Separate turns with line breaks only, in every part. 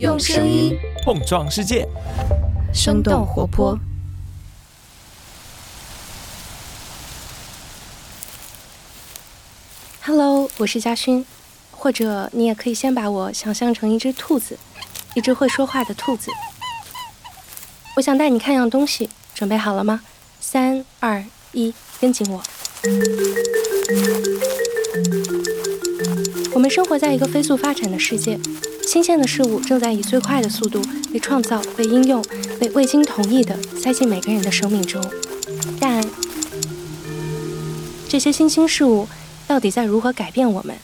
用声音
碰撞世界，
生动活泼。Hello，我是嘉勋，或者你也可以先把我想象成一只兔子，一只会说话的兔子。我想带你看样东西，准备好了吗？三、二、一，跟紧我。我们生活在一个飞速发展的世界，新鲜的事物正在以最快的速度被创造、被应用、被未经同意的塞进每个人的生命中。但这些新兴事物到底在如何改变我们？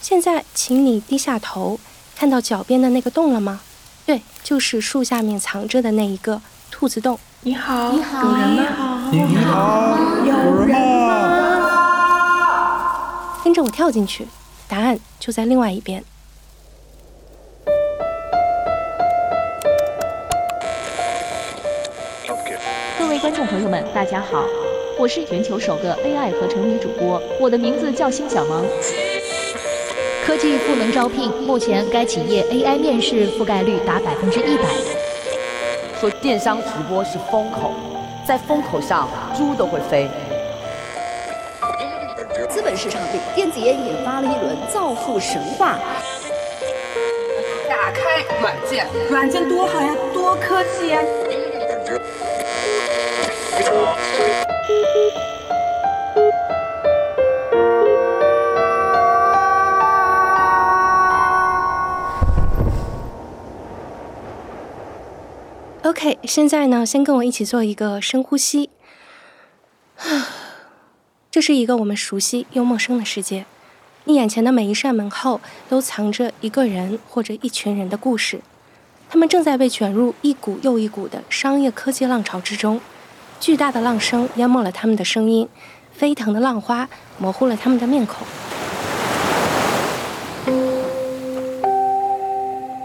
现在，请你低下头，看到脚边的那个洞了吗？对，就是树下面藏着的那一个兔子洞。
你好，
你好，
有人吗？
你
好，有人吗？
跟着我跳进去，答案就在另外一边。
各位观众朋友们，大家好，我是全球首个 AI 合成女主播，我的名字叫辛小萌。
科技赋能招聘，目前该企业 AI 面试覆盖率达百分之一百。
说电商直播是风口，在风口上猪都会飞。
市场对电子烟引发了一轮造富神话。
打开软件，软件多好呀，多科技呀
！OK，现在呢，先跟我一起做一个深呼吸。这是一个我们熟悉又陌生的世界，你眼前的每一扇门后都藏着一个人或者一群人的故事，他们正在被卷入一股又一股的商业科技浪潮之中，巨大的浪声淹没了他们的声音，飞腾的浪花模糊了他们的面孔。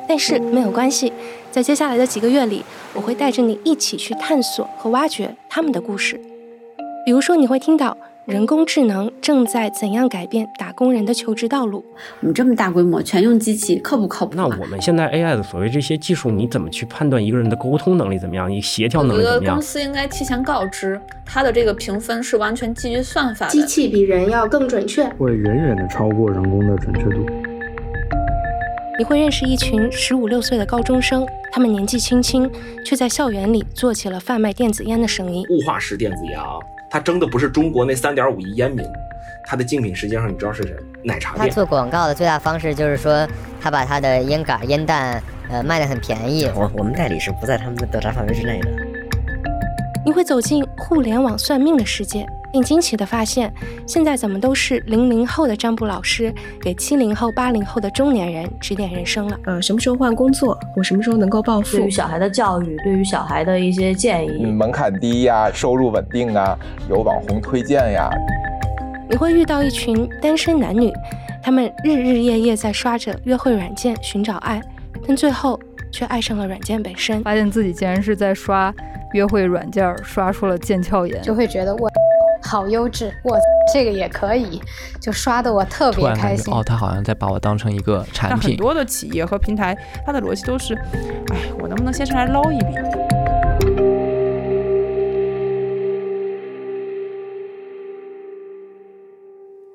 但是没有关系，在接下来的几个月里，我会带着你一起去探索和挖掘他们的故事。比如说，你会听到人工智能正在怎样改变打工人的求职道路。
我们这么大规模全用机器，靠不靠谱、
啊？那我们现在 AI 的所谓这些技术，你怎么去判断一个人的沟通能力怎么样？你协调能力怎么样？
我觉得公司应该提前告知，它的这个评分是完全基于算法的。
机器比人要更准确，
会远远的超过人工的准确度。
你会认识一群十五六岁的高中生，他们年纪轻轻，却在校园里做起了贩卖电子烟的生意。
雾化式电子烟啊，它争的不是中国那三点五亿烟民，它的竞品实际上你知道是谁？奶茶店。
他做广告的最大方式就是说，他把他的烟杆、烟弹，呃，卖的很便宜。
我我们代理是不在他们的调查范围之内的。
你会走进互联网算命的世界。并惊奇地发现，现在怎么都是零零后的占卜老师给七零后、八零后的中年人指点人生了。
呃，什么时候换工作？我什么时候能够暴富？
对于小孩的教育，对于小孩的一些建议，
门槛低呀，收入稳定啊，有网红推荐呀。
你会遇到一群单身男女，他们日日夜夜在刷着约会软件寻找爱，但最后却爱上了软件本身，
发现自己竟然是在刷约会软件，刷出了腱鞘炎，
就会觉得我。好优质，我这个也可以，就刷的我特别开心。
哦，他好像在把我当成一个产品。
很多的企业和平台，它的逻辑都是，哎，我能不能先上来捞一笔？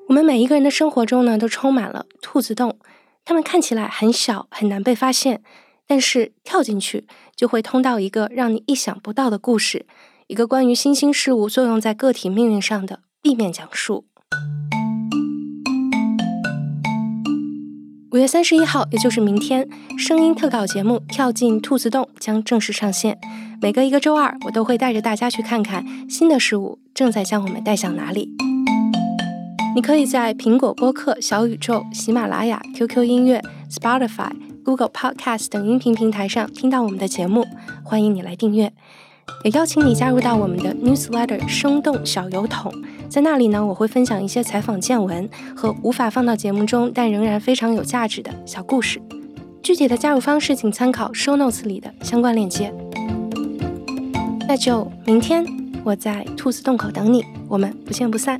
我们每一个人的生活中呢，都充满了兔子洞，它们看起来很小，很难被发现，但是跳进去就会通到一个让你意想不到的故事。一个关于新兴事物作用在个体命运上的地面讲述。五月三十一号，也就是明天，声音特稿节目《跳进兔子洞》将正式上线。每隔一个周二，我都会带着大家去看看新的事物正在将我们带向哪里。你可以在苹果播客、小宇宙、喜马拉雅、QQ 音乐、Spotify、Google Podcast 等音频平台上听到我们的节目，欢迎你来订阅。也邀请你加入到我们的 newsletter 生动小油桶，在那里呢，我会分享一些采访见闻和无法放到节目中但仍然非常有价值的小故事。具体的加入方式，请参考 show notes 里的相关链接。那就明天我在兔子洞口等你，我们不见不散。